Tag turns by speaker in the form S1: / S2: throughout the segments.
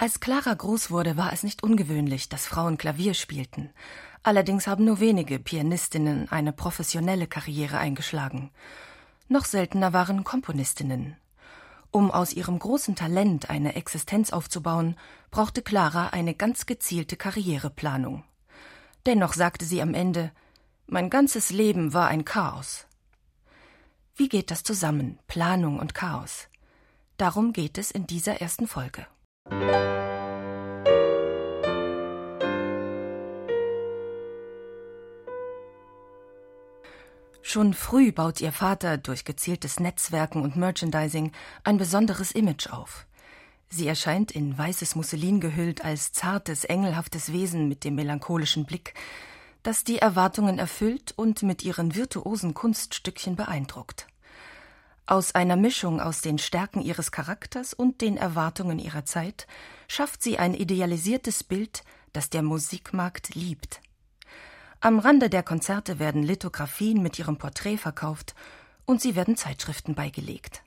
S1: Als Clara groß wurde, war es nicht ungewöhnlich, dass Frauen Klavier spielten. Allerdings haben nur wenige Pianistinnen eine professionelle Karriere eingeschlagen. Noch seltener waren Komponistinnen. Um aus ihrem großen Talent eine Existenz aufzubauen, brauchte Clara eine ganz gezielte Karriereplanung. Dennoch sagte sie am Ende Mein ganzes Leben war ein Chaos. Wie geht das zusammen, Planung und Chaos? Darum geht es in dieser ersten Folge. Schon früh baut ihr Vater durch gezieltes Netzwerken und Merchandising ein besonderes Image auf. Sie erscheint in weißes Musselin gehüllt als zartes, engelhaftes Wesen mit dem melancholischen Blick, das die Erwartungen erfüllt und mit ihren virtuosen Kunststückchen beeindruckt. Aus einer Mischung aus den Stärken ihres Charakters und den Erwartungen ihrer Zeit schafft sie ein idealisiertes Bild, das der Musikmarkt liebt. Am Rande der Konzerte werden Lithografien mit ihrem Porträt verkauft und sie werden Zeitschriften beigelegt.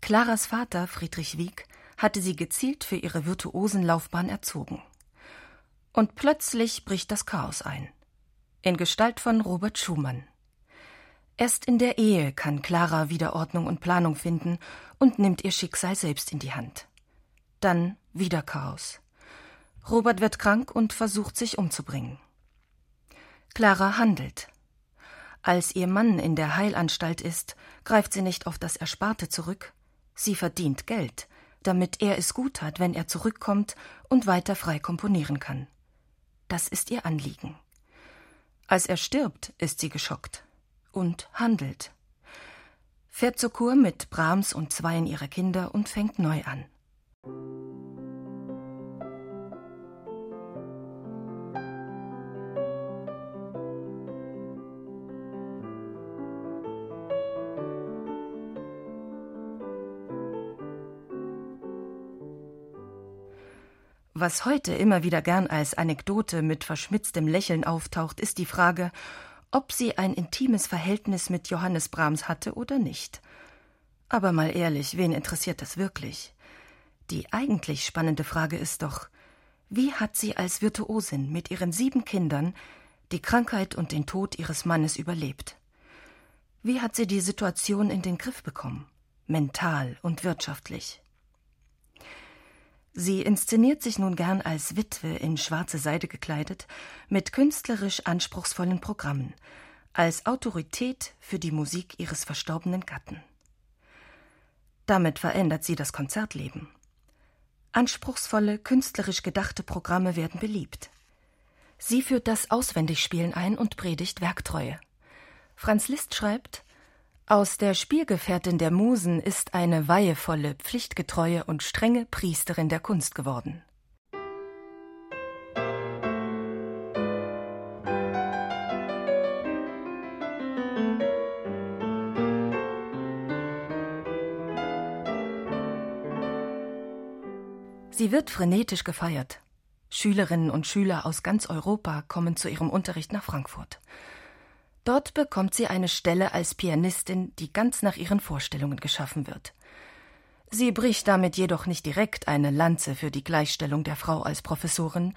S1: Claras Vater, Friedrich Wieck, hatte sie gezielt für ihre virtuosen Laufbahn erzogen. Und plötzlich bricht das Chaos ein. In Gestalt von Robert Schumann. Erst in der Ehe kann Clara wieder Ordnung und Planung finden und nimmt ihr Schicksal selbst in die Hand. Dann wieder Chaos. Robert wird krank und versucht sich umzubringen. Clara handelt. Als ihr Mann in der Heilanstalt ist, greift sie nicht auf das Ersparte zurück. Sie verdient Geld, damit er es gut hat, wenn er zurückkommt und weiter frei komponieren kann. Das ist ihr Anliegen. Als er stirbt, ist sie geschockt und handelt. Fährt zur Kur mit Brahms und zweien ihrer Kinder und fängt neu an. Was heute immer wieder gern als Anekdote mit verschmitztem Lächeln auftaucht, ist die Frage, ob sie ein intimes Verhältnis mit Johannes Brahms hatte oder nicht. Aber mal ehrlich, wen interessiert das wirklich? Die eigentlich spannende Frage ist doch, wie hat sie als Virtuosin mit ihren sieben Kindern die Krankheit und den Tod ihres Mannes überlebt? Wie hat sie die Situation in den Griff bekommen, mental und wirtschaftlich? Sie inszeniert sich nun gern als Witwe in schwarze Seide gekleidet, mit künstlerisch anspruchsvollen Programmen, als Autorität für die Musik ihres verstorbenen Gatten. Damit verändert sie das Konzertleben. Anspruchsvolle, künstlerisch gedachte Programme werden beliebt. Sie führt das Auswendigspielen ein und predigt Werktreue. Franz Liszt schreibt aus der Spielgefährtin der Musen ist eine weihevolle, pflichtgetreue und strenge Priesterin der Kunst geworden. Sie wird frenetisch gefeiert. Schülerinnen und Schüler aus ganz Europa kommen zu ihrem Unterricht nach Frankfurt. Dort bekommt sie eine Stelle als Pianistin, die ganz nach ihren Vorstellungen geschaffen wird. Sie bricht damit jedoch nicht direkt eine Lanze für die Gleichstellung der Frau als Professorin,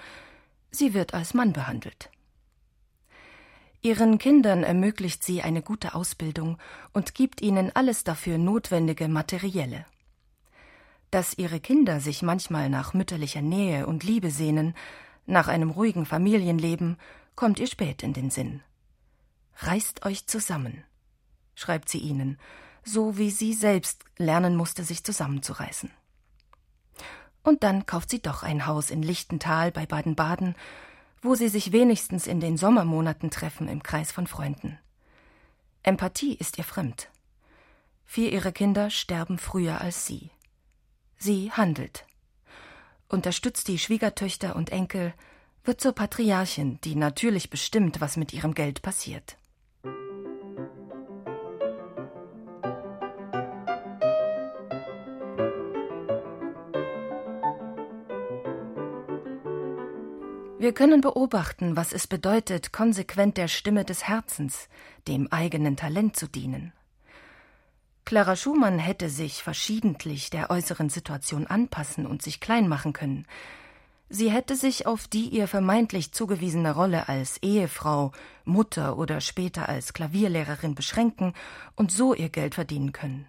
S1: sie wird als Mann behandelt. Ihren Kindern ermöglicht sie eine gute Ausbildung und gibt ihnen alles dafür notwendige Materielle. Dass ihre Kinder sich manchmal nach mütterlicher Nähe und Liebe sehnen, nach einem ruhigen Familienleben, kommt ihr spät in den Sinn. Reißt euch zusammen, schreibt sie ihnen, so wie sie selbst lernen musste, sich zusammenzureißen. Und dann kauft sie doch ein Haus in Lichtental bei Baden-Baden, wo sie sich wenigstens in den Sommermonaten treffen im Kreis von Freunden. Empathie ist ihr fremd. Vier ihrer Kinder sterben früher als sie. Sie handelt. Unterstützt die Schwiegertöchter und Enkel, wird zur Patriarchin, die natürlich bestimmt, was mit ihrem Geld passiert. Wir können beobachten, was es bedeutet, konsequent der Stimme des Herzens, dem eigenen Talent zu dienen. Clara Schumann hätte sich verschiedentlich der äußeren Situation anpassen und sich klein machen können. Sie hätte sich auf die ihr vermeintlich zugewiesene Rolle als Ehefrau, Mutter oder später als Klavierlehrerin beschränken und so ihr Geld verdienen können.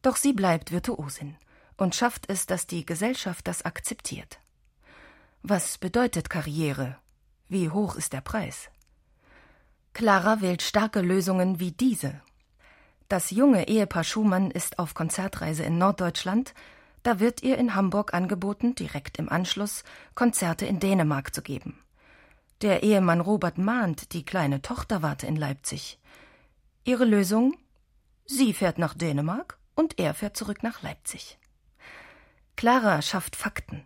S1: Doch sie bleibt Virtuosin und schafft es, dass die Gesellschaft das akzeptiert. Was bedeutet Karriere? Wie hoch ist der Preis? Clara wählt starke Lösungen wie diese. Das junge Ehepaar Schumann ist auf Konzertreise in Norddeutschland, da wird ihr in Hamburg angeboten, direkt im Anschluss Konzerte in Dänemark zu geben. Der Ehemann Robert mahnt, die kleine Tochter warte in Leipzig. Ihre Lösung? Sie fährt nach Dänemark und er fährt zurück nach Leipzig. Clara schafft Fakten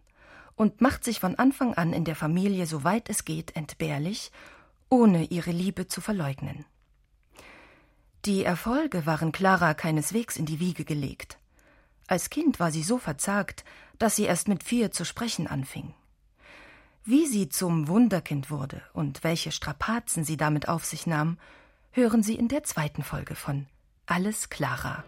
S1: und macht sich von Anfang an in der Familie, soweit es geht, entbehrlich, ohne ihre Liebe zu verleugnen. Die Erfolge waren Clara keineswegs in die Wiege gelegt. Als Kind war sie so verzagt, dass sie erst mit vier zu sprechen anfing. Wie sie zum Wunderkind wurde und welche Strapazen sie damit auf sich nahm, hören Sie in der zweiten Folge von Alles Clara.